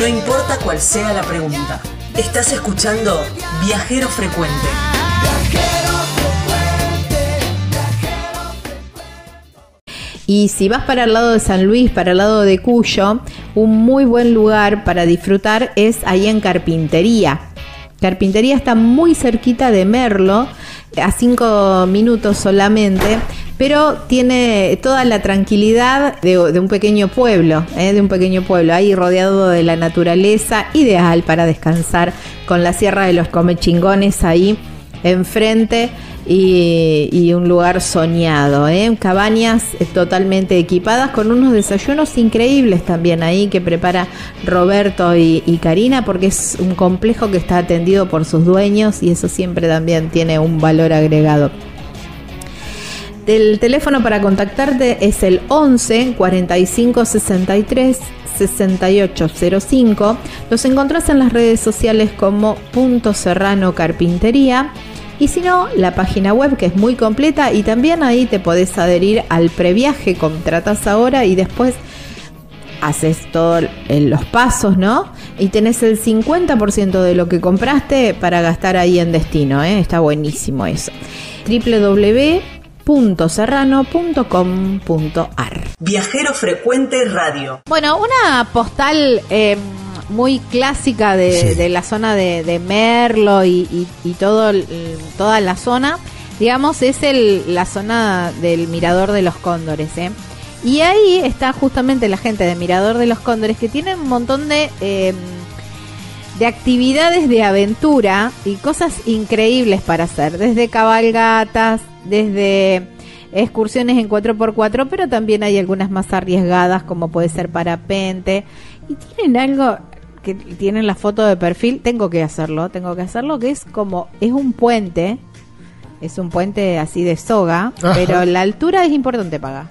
No importa cuál sea la pregunta. Estás escuchando Viajero Frecuente. Y si vas para el lado de San Luis, para el lado de Cuyo, un muy buen lugar para disfrutar es ahí en Carpintería. Carpintería está muy cerquita de Merlo, a cinco minutos solamente, pero tiene toda la tranquilidad de, un pequeño pueblo, ¿eh? de un pequeño pueblo, ahí rodeado de la naturaleza, ideal para descansar con la Sierra de los Comechingones ahí enfrente y, un lugar soñado. ¿eh? Cabañas eh, totalmente equipadas con unos desayunos increíbles también ahí que prepara Roberto y, y, Karina porque es un complejo que está atendido por sus dueños y eso siempre también tiene un valor agregado. El teléfono para contactarte es el 11 45 63 6805. Los encontrás en las redes sociales como Punto Serrano Carpintería y si no, la página web que es muy completa y también ahí te podés adherir al previaje, contratas ahora y después haces todos los pasos, ¿no? Y tenés el 50% de lo que compraste para gastar ahí en destino, ¿eh? Está buenísimo eso. www.serrano.com.ar Viajero Frecuente Radio. Bueno, una postal... Eh, muy clásica de, la zona de, Merlo y, todo toda la zona, digamos, es el, la zona del Mirador de los Cóndores. ¿eh? Y ahí está justamente la gente de Mirador de los Cóndores que tiene un montón de, em, de actividades de aventura y cosas increíbles para hacer, desde cabalgatas, desde excursiones en 4x4, pero también hay algunas más arriesgadas como puede ser parapente. Y tienen algo que tienen la foto de perfil, tengo que hacerlo, tengo que hacerlo, que es como, es un puente, es un puente así de soga, pero la altura es importante pagar.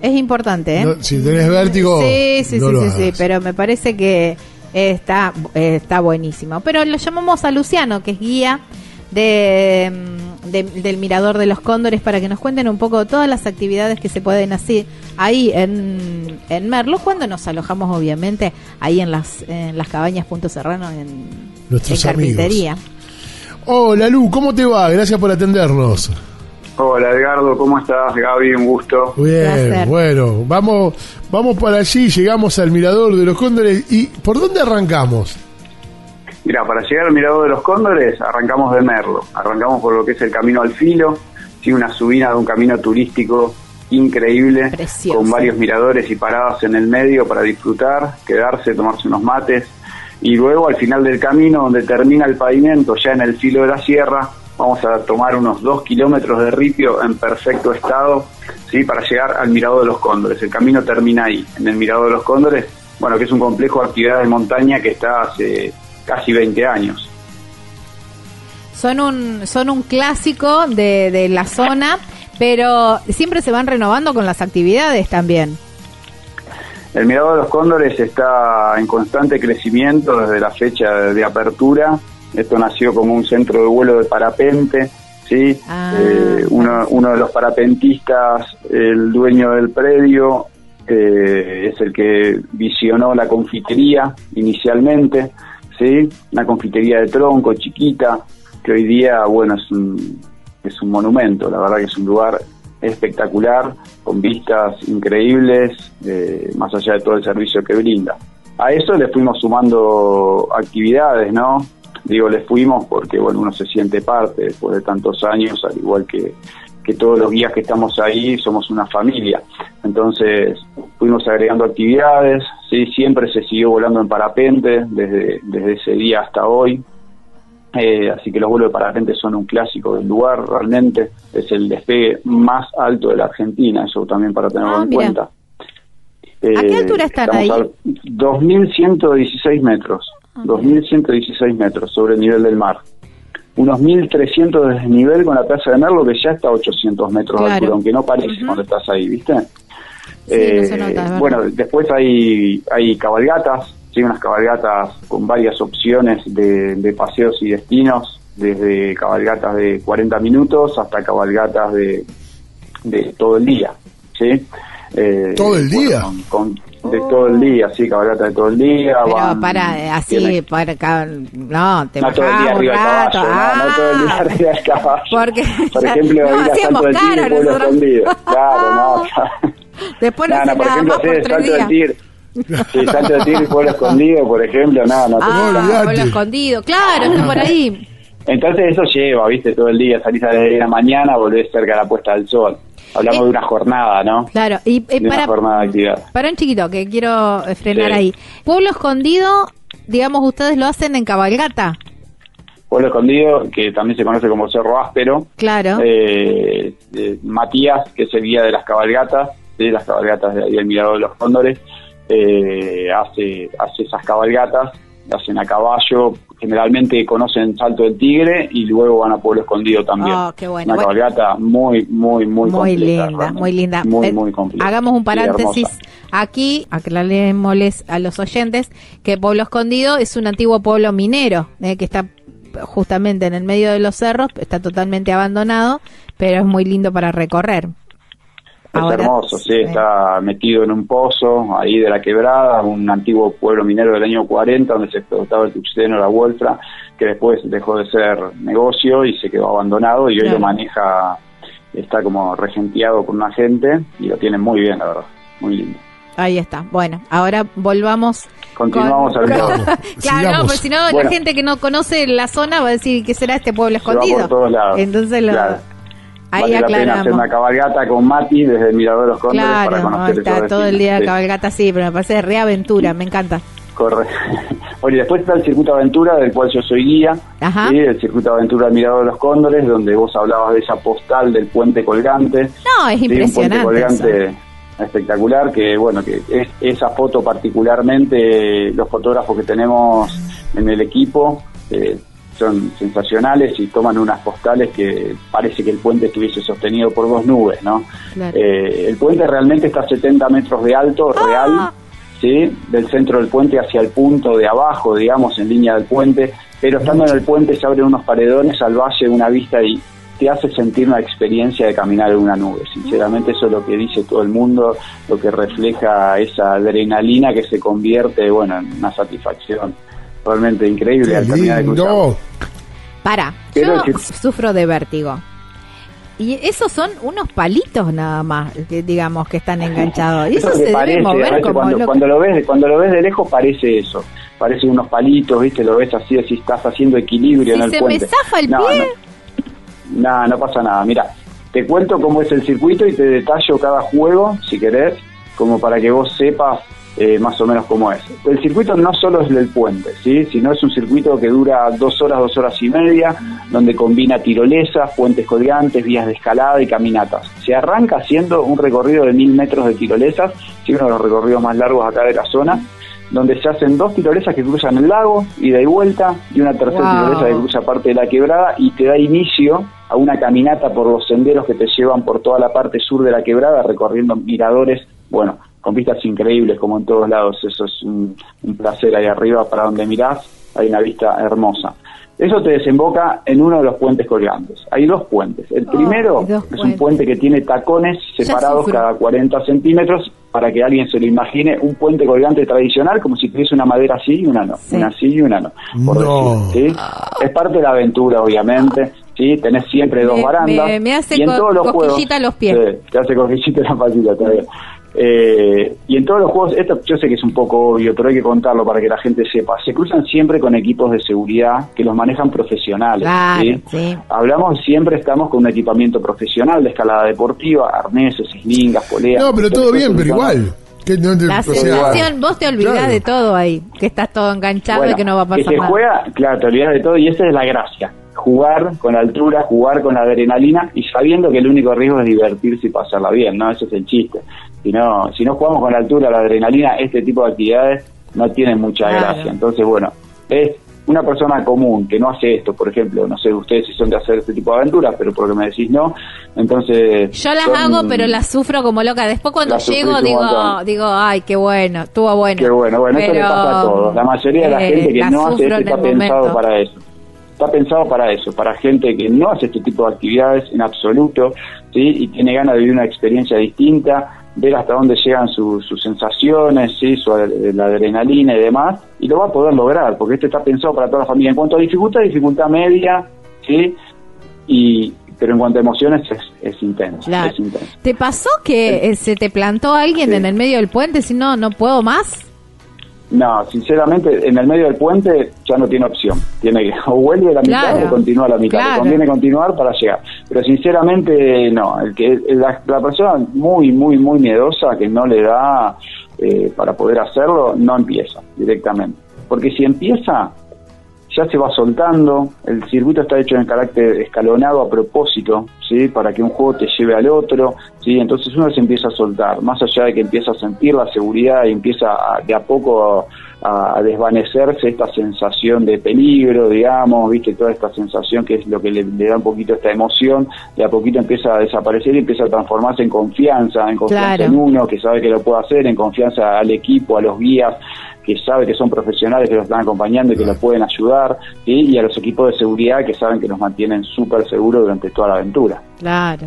Es importante, ¿eh? si tenés vértigo. Sí, sí, sí, sí, pero me parece que está, está buenísimo. Pero lo llamamos a Luciano, que es guía de del Mirador de los Cóndores para que nos cuenten un poco todas las actividades que se pueden hacer ahí en, en Merlo, cuando nos alojamos obviamente ahí en las, en las cabañas Punto Serrano en, Nuestros carpintería. Hola Lu, ¿cómo te va? Gracias por atendernos. Hola Edgardo, ¿cómo estás? Gaby, un gusto. Bien, bueno, vamos, vamos para allí, llegamos al Mirador de los Cóndores y ¿por dónde arrancamos? Mira, para llegar al Mirador de los Cóndores arrancamos de Merlo, arrancamos por lo que es el Camino al Filo, tiene una subida de un camino turístico increíble, con varios miradores y paradas en el medio para disfrutar, quedarse, tomarse unos mates, y luego al final del camino, donde termina el pavimento, ya en el filo de la sierra, vamos a tomar unos dos kilómetros de ripio en perfecto estado, ¿sí? para llegar al Mirador de los Cóndores. El camino termina ahí, en el Mirador de los Cóndores, bueno, que es un complejo de actividades de montaña que está hace casi 20 años. Son un, son un clásico de, de la zona, pero siempre se van renovando con las actividades también. El Mirador de los Cóndores está en constante crecimiento desde la fecha de apertura. Esto nació como un centro de vuelo de parapente, ¿sí? Ah. Eh, uno, uno, de los parapentistas, el dueño del predio, eh, es el que visionó la confitería inicialmente. ¿sí? Una confitería de tronco chiquita, que hoy día, bueno, es un, es un monumento, la verdad que es un lugar espectacular, con vistas increíbles, eh, más allá de todo el servicio que brinda. A eso le fuimos sumando actividades, ¿no? Digo, le fuimos porque, bueno, uno se siente parte después de tantos años, al igual que, que todos los guías que estamos ahí somos una familia. Entonces fuimos agregando actividades, ¿sí? siempre se siguió volando en parapente desde, desde ese día hasta hoy. Eh, así que los vuelos de parapente son un clásico del lugar, realmente es el despegue más alto de la Argentina, eso también para tenerlo ah, en cuenta. ¿A qué altura eh, están ahí? 2.116 metros, 2.116 ah, metros sobre el nivel del mar unos 1.300 de desnivel con la Plaza de Merlo, que ya está a 800 metros de altura, aunque no parece cuando estás ahí, ¿viste? Eh, bueno, después hay, hay cabalgatas, ¿sí? unas cabalgatas con varias opciones de, paseos y destinos, desde cabalgatas de 40 minutos hasta cabalgatas de, de todo el día, ¿sí? Eh, ¿Todo el día? con, de todo el día, sí, cabalgata de todo el día. Pero van- para, eh, así, tienen- para acá, no, te no todo el día arriba del caballo, no, no todo el día ah. arriba del caballo. Porque Por ejemplo, no, ir a Salto del Tigre, Pueblo nosotros. Escondido. Claro, no. Después no, no, no, por nada ejemplo, hacer Salto del. Tigre. Sí, Salto del Tigre Pueblo Escondido, por ejemplo, no, no. te- Ah, pueblo escondido, claro, está por ahí. Entonces eso lleva, viste, todo el día, salís a las 10 de la mañana, volvés cerca de la puesta del sol. Hablamos Eh, de una jornada, ¿no? Claro, y, De una para, jornada de actividad. para un chiquito que quiero eh, frenar Sí. ahí. Pueblo escondido, digamos, ustedes lo hacen en cabalgata. Pueblo Escondido, que también se conoce como Cerro Áspero. Claro. Eh, eh, Matías, que es el guía de las cabalgatas, de las cabalgatas de ahí del Mirador de los Cóndores, eh, hace, hace esas cabalgatas, hacen a caballo, generalmente conocen Salto del Tigre y luego van a Pueblo Escondido también. Oh, qué bueno. Una Bueno. cabalgata muy, muy, muy muy completa, linda, realmente. muy linda. Muy, Eh, muy completa. Hagamos un paréntesis aquí, aclarémosles a los oyentes que Pueblo Escondido es un antiguo pueblo minero, eh, que está justamente en el medio de los cerros, está totalmente abandonado, pero es muy lindo para recorrer. Es Ahora, hermoso, sí, está metido en un pozo ahí de la quebrada, un antiguo pueblo minero del año 40 donde se explotaba el tuxteno, la wolfra, que después dejó de ser negocio y se quedó abandonado y hoy Claro. lo maneja, está como regenteado por una gente y lo tienen muy bien, la verdad, muy lindo. Ahí está. Bueno, ahora volvamos. Continuamos con- al claro, sigamos. no, porque si no, la Bueno. gente que no conoce la zona va a decir que será este pueblo Se va por escondido. todos lados. Entonces, lo, Claro. Ahí vale la pena hacer una cabalgata con Mati desde el Mirador de los Cóndores para conocer está esos todo el día Sí. cabalgata así, pero me parece re aventura, me encanta. Corre. Oye, después está el Circuito Aventura, del cual yo soy guía. ¿sí? El Circuito Aventura del Mirador de los Cóndores, donde vos hablabas de esa postal del puente colgante. No, es Sí, impresionante. Un puente colgante espectacular, que bueno, que es, esa foto particularmente, los fotógrafos que tenemos en el equipo eh, son sensacionales y toman unas postales que parece que el puente estuviese sostenido por dos nubes, ¿no? Claro. Eh, el puente realmente está a 70 metros de alto, Ah. real, ¿sí? Del centro del puente hacia el punto de abajo, digamos, en línea del puente, pero estando en el puente se abren unos paredones al valle, una vista y te hace sentir una experiencia de caminar en una nube. Sinceramente eso es lo que dice todo el mundo, lo que refleja esa adrenalina que se convierte, bueno, en una satisfacción realmente increíble Qué al caminar de cruzado. lindo. Para, Pero yo si- sufro de vértigo. Y esos son unos palitos nada más, que digamos, que están enganchados. Y eso, Eso se debe a mover veces como cuando, loco. cuando lo ves cuando lo ves de lejos parece eso parece unos palitos viste lo ves así si estás haciendo equilibrio Si en el se me puente zafa el no, pie. no, no, no pasa nada mira te cuento cómo es el circuito y te detallo cada juego si querés como para que vos sepas eh, más o menos cómo es. El circuito no solo es del puente sí sino es un circuito que dura dos horas dos horas y media donde combina tirolesas puentes colgantes vías de escalada y caminatas. Se arranca haciendo un recorrido de mil metros de tirolesas sí, uno de los recorridos más largos acá de la zona donde se hacen dos tirolesas que cruzan el lago, ida y vuelta, y una tercera Wow. tirolesa que cruza parte de la quebrada y te da inicio a una caminata por los senderos que te llevan por toda la parte sur de la quebrada, recorriendo miradores, bueno, con vistas increíbles como en todos lados, eso es un, un placer ahí arriba para donde mirás, hay una vista hermosa. Eso te desemboca en uno de los puentes colgantes. Hay dos puentes. El Oh, primero es un puente que tiene tacones separados cada 40 centímetros para que alguien se lo imagine un puente colgante tradicional como si tuviese una madera así y una no, Sí. una sí y una no, por No. decir, ¿sí? Es parte de la aventura, obviamente, ¿sí? Tenés siempre dos barandas. me- me hace y en co- todos los cosquillita juegos, los pies. Sí, te hace cosquillita la patita, está bien. Eh, y en todos los juegos, esto yo sé que es un poco obvio, pero hay que contarlo para que la gente sepa. Se cruzan siempre con equipos de seguridad que los manejan profesionales. Claro, ¿sí? sí. Hablamos siempre, estamos con un equipamiento profesional de escalada deportiva, arneses, eslingas, poleas. No, pero todo bien, pero igual. Que no te- La sea, sensación, vos te olvidás claro. de todo ahí, que estás todo enganchado Bueno, y que no va a que pasar se nada. juega, claro, te olvidas de todo y esa es la gracia. Jugar con altura, jugar con la adrenalina y sabiendo que el único riesgo es divertirse y pasarla bien, ¿no? Ese es el chiste. Si no, si no jugamos con la altura, la adrenalina, este tipo de actividades no tienen mucha Claro. gracia. Entonces, bueno, es una persona común que no hace esto, por ejemplo, no sé ustedes si son de hacer este tipo de aventuras, pero porque me decís no, entonces... Yo las son- hago, pero las sufro como loca. Después cuando llego digo, digo, ay, qué bueno, estuvo bueno. Qué bueno, bueno, esto le Pero, pasa a todos. La mayoría de la eh, gente que no hace esto está pensado momento. para eso. Está pensado para eso, para gente que no hace este tipo de actividades en absoluto, ¿sí? Y tiene ganas de vivir una experiencia distinta, ver hasta dónde llegan sus sensaciones, ¿sí? Su, la adrenalina y demás, y lo va a poder lograr, porque este está pensado para toda la familia. En cuanto a dificultad, dificultad media, ¿sí? Y, pero en cuanto a emociones es, es intenso, es intenso. ¿Te pasó que eh, se te plantó alguien en el medio del puente si no, no puedo más? No, sinceramente, en el medio del puente ya no tiene opción. Tiene que o vuelve la mitad o continúa la mitad. Le conviene continuar para llegar. Pero sinceramente, no. El que la, persona muy, muy, muy miedosa que no le da eh, para poder hacerlo, no empieza directamente. Porque si empieza, ya se va soltando, el circuito está hecho en carácter escalonado a propósito, ¿sí? para que un juego te lleve al otro, ¿sí? entonces uno se empieza a soltar, más allá de que empieza a sentir la seguridad y empieza de a poco a, desvanecerse esta sensación de peligro, digamos, viste, toda esta sensación que es lo que le, da un poquito esta emoción, de a poquito empieza a desaparecer y empieza a transformarse en confianza, en confianza en uno que sabe que lo puede hacer, en confianza al equipo, a los guías, que sabe que son profesionales que lo están acompañando y que lo pueden ayudar, y a los equipos de seguridad que saben que nos mantienen súper seguros durante toda la aventura. Claro.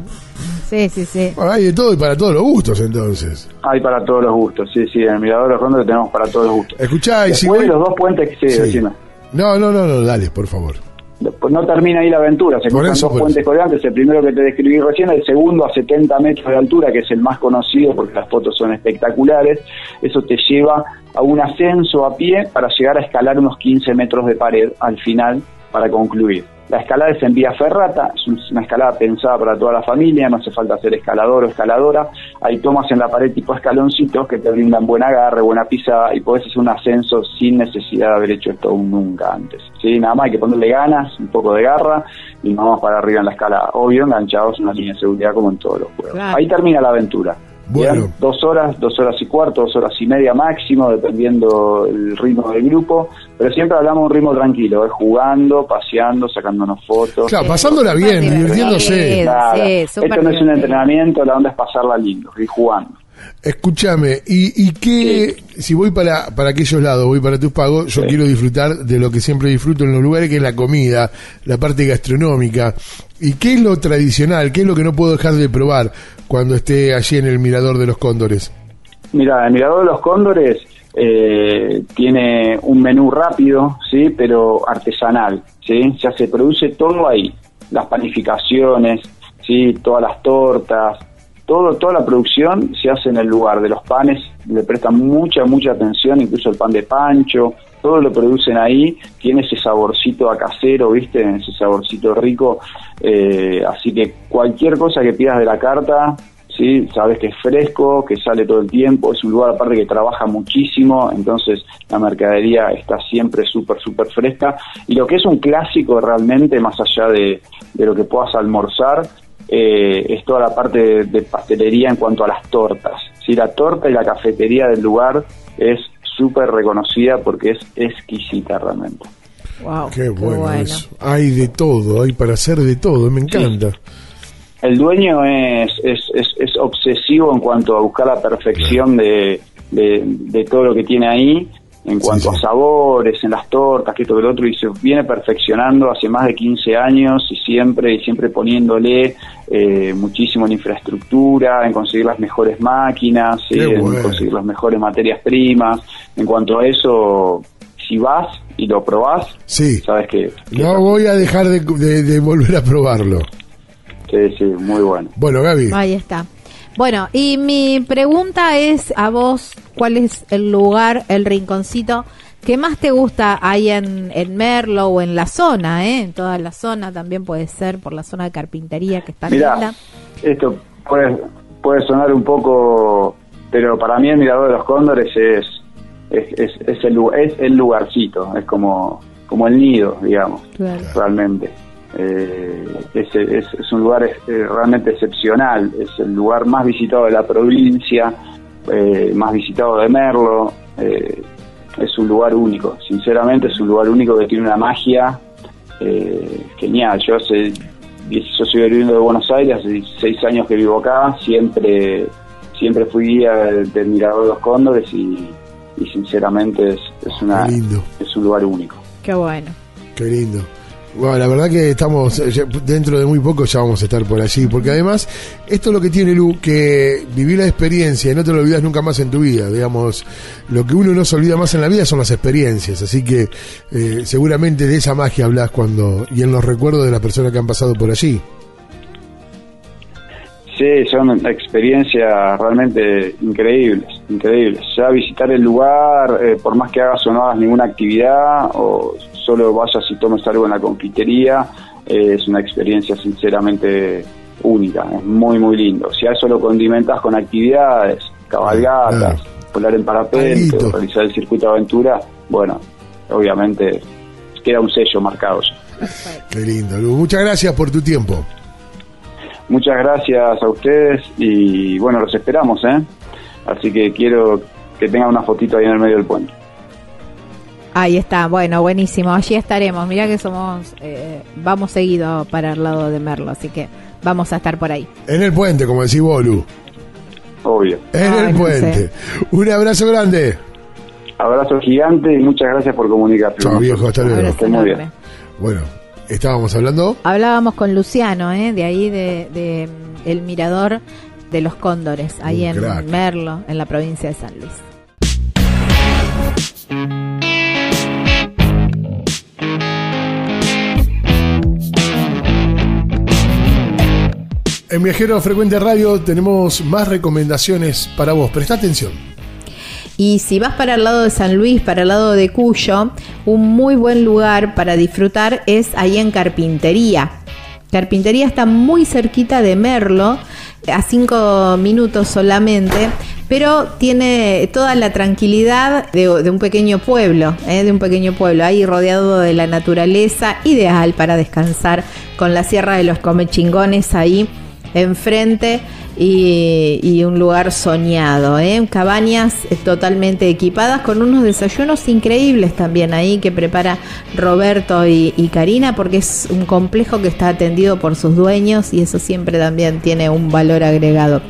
Sí, sí, sí. hay de todo y para todos los gustos, entonces. Hay para todos los gustos, sí, sí. En el Mirador de los Rondos tenemos para todos los gustos. Escuchá, y si los dos puentes que se No, no, no, no, dale, por favor no termina ahí la aventura, se cruzan dos puentes colgantes, el primero que te describí recién, el segundo a 70 metros de altura, que es el más conocido porque las fotos son espectaculares, eso te lleva a un ascenso a pie para llegar a escalar unos 15 metros de pared al final para concluir. La escalada es en vía ferrata, es una escalada pensada para toda la familia, no hace falta ser escalador o escaladora. Hay tomas en la pared tipo escaloncitos que te brindan buen agarre, buena pisada y podés hacer un ascenso sin necesidad de haber hecho esto nunca antes. ¿sí? Nada más hay que ponerle ganas, un poco de garra y vamos para arriba en la escala. Obvio, enganchados en una línea de seguridad como en todos los juegos. Ahí termina la aventura. Bueno. Dos horas, dos horas y cuarto, dos horas y media máximo, dependiendo el ritmo del grupo. Pero siempre hablamos de un ritmo tranquilo, ¿eh? jugando, paseando, sacándonos fotos. Claro, pasándola bien, divirtiéndose. Esto no es un entrenamiento, la onda es pasarla lindo, y jugando. Escúchame, ¿y, y qué, si voy para, para aquellos lados, voy para tus pagos, yo quiero disfrutar de lo que siempre disfruto en los lugares, que es la comida, la parte gastronómica. ¿Y qué es lo tradicional? ¿Qué es lo que no puedo dejar de probar cuando esté allí en el Mirador de los Cóndores? Mira, el Mirador de los Cóndores eh, tiene un menú rápido, sí, pero artesanal, sí, ya se produce todo ahí, las panificaciones, sí, todas las tortas, todo, toda la producción se hace en el lugar de los panes, le prestan mucha, mucha atención, incluso el pan de pancho, todo lo producen ahí, tiene ese saborcito a casero, ¿viste? Ese saborcito rico, eh, así que cualquier cosa que pidas de la carta, ¿sí? Sabes que es fresco, que sale todo el tiempo, es un lugar aparte que trabaja muchísimo, entonces la mercadería está siempre súper, súper fresca, y lo que es un clásico realmente, más allá de, de lo que puedas almorzar, eh, es toda la parte de, pastelería en cuanto a las tortas. si La torta y la cafetería del lugar es súper reconocida porque es exquisita realmente. Wow, qué, bueno, Hay de todo, hay para hacer de todo, me encanta. El dueño es, es, es, obsesivo en cuanto a buscar la perfección de, de, todo lo que tiene ahí en cuanto a sabores, en las tortas, que esto que lo otro, y se viene perfeccionando hace más de 15 años y siempre, y siempre poniéndole eh, muchísimo en infraestructura, en conseguir las mejores máquinas, en conseguir las mejores materias primas. En cuanto a eso, si vas y lo probás, sabes que... no voy a dejar de, de volver a probarlo. Sí, sí, muy bueno. Bueno, Gaby. Ahí está. Bueno, y mi pregunta es a vos, ¿cuál es el lugar, el rinconcito que más te gusta ahí en, en Merlo o en la zona, eh? En toda la zona también puede ser por la zona de carpintería que está Mirá, Esto puede, puede sonar un poco, pero para mí el Mirador de los Cóndores es, es, es, el, es el lugarcito, es como, como el nido, digamos, realmente. Eh, es, es, un lugar eh, realmente excepcional, es el lugar más visitado de la provincia, eh, más visitado de Merlo, eh, es un lugar único, sinceramente es un lugar único que tiene una magia genial. Yo hace yo soy viviendo de Buenos Aires, hace seis años que vivo acá, siempre siempre fui guía del, Mirador de los Cóndores y, sinceramente es, es, una, es un lugar único. Qué bueno. Qué lindo. Bueno, la verdad que estamos, eh, dentro de muy poco ya vamos a estar por allí, porque además, esto es lo que tiene Lu, que vivir la experiencia y no te lo olvidas nunca más en tu vida, digamos, lo que uno no se olvida más en la vida son las experiencias, así que eh, seguramente de esa magia hablas cuando, y en los recuerdos de las personas que han pasado por allí. Sí, son experiencias realmente increíbles, increíbles. Ya visitar el lugar, eh, por más que hagas o no hagas ninguna actividad, o solo vayas y tomes algo en la confitería, eh, es una experiencia sinceramente única, es muy, muy lindo. Si a eso lo condimentas con actividades, cabalgatas, volar en parapente, realizar el circuito de aventura, bueno, obviamente queda un sello marcado. Qué lindo, Muchas gracias por tu tiempo. Muchas gracias a ustedes y bueno, los esperamos, ¿eh? Así que quiero que tengan una fotito ahí en el medio del puente. Ahí está, bueno, buenísimo, allí estaremos. Mira que somos, eh, vamos seguido para el lado de Merlo, así que vamos a estar por ahí. En el puente, como decís Bolu. Obvio. En el puente. Un abrazo grande. Abrazo gigante y muchas gracias por comunicarse. Chao viejo, hasta luego. Muy bien. Bueno, estábamos hablando. Hablábamos con Luciano, ¿eh? de ahí de, mm, el mirador de los cóndores, ahí en Merlo, en la provincia de San Luis. En Viajero Frecuente Radio tenemos más recomendaciones para vos. Presta atención. Y si vas para el lado de San Luis, para el lado de Cuyo, un muy buen lugar para disfrutar es ahí en Carpintería. Carpintería está muy cerquita de Merlo, a cinco minutos solamente, pero tiene toda la tranquilidad de, un pequeño pueblo, ¿eh? de un pequeño pueblo, ahí rodeado de la naturaleza, ideal para descansar con la Sierra de los Comechingones ahí enfrente y, un lugar soñado. ¿eh? Cabañas eh, totalmente equipadas con unos desayunos increíbles también ahí que prepara Roberto y, Karina porque es un complejo que está atendido por sus dueños y eso siempre también tiene un valor agregado.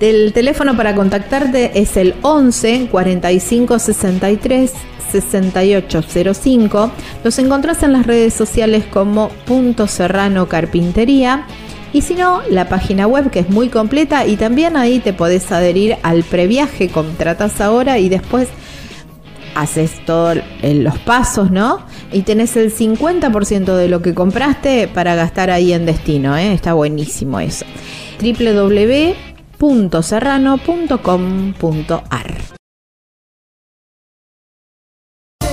El teléfono para contactarte es el 11 45 63 6805. Los encontrás en las redes sociales como Punto Serrano Carpintería y si no, la página web que es muy completa y también ahí te podés adherir al previaje, contratas ahora y después haces todos los pasos, ¿no? Y tenés el 50% de lo que compraste para gastar ahí en destino, ¿eh? Está buenísimo eso. www.serrano.com.ar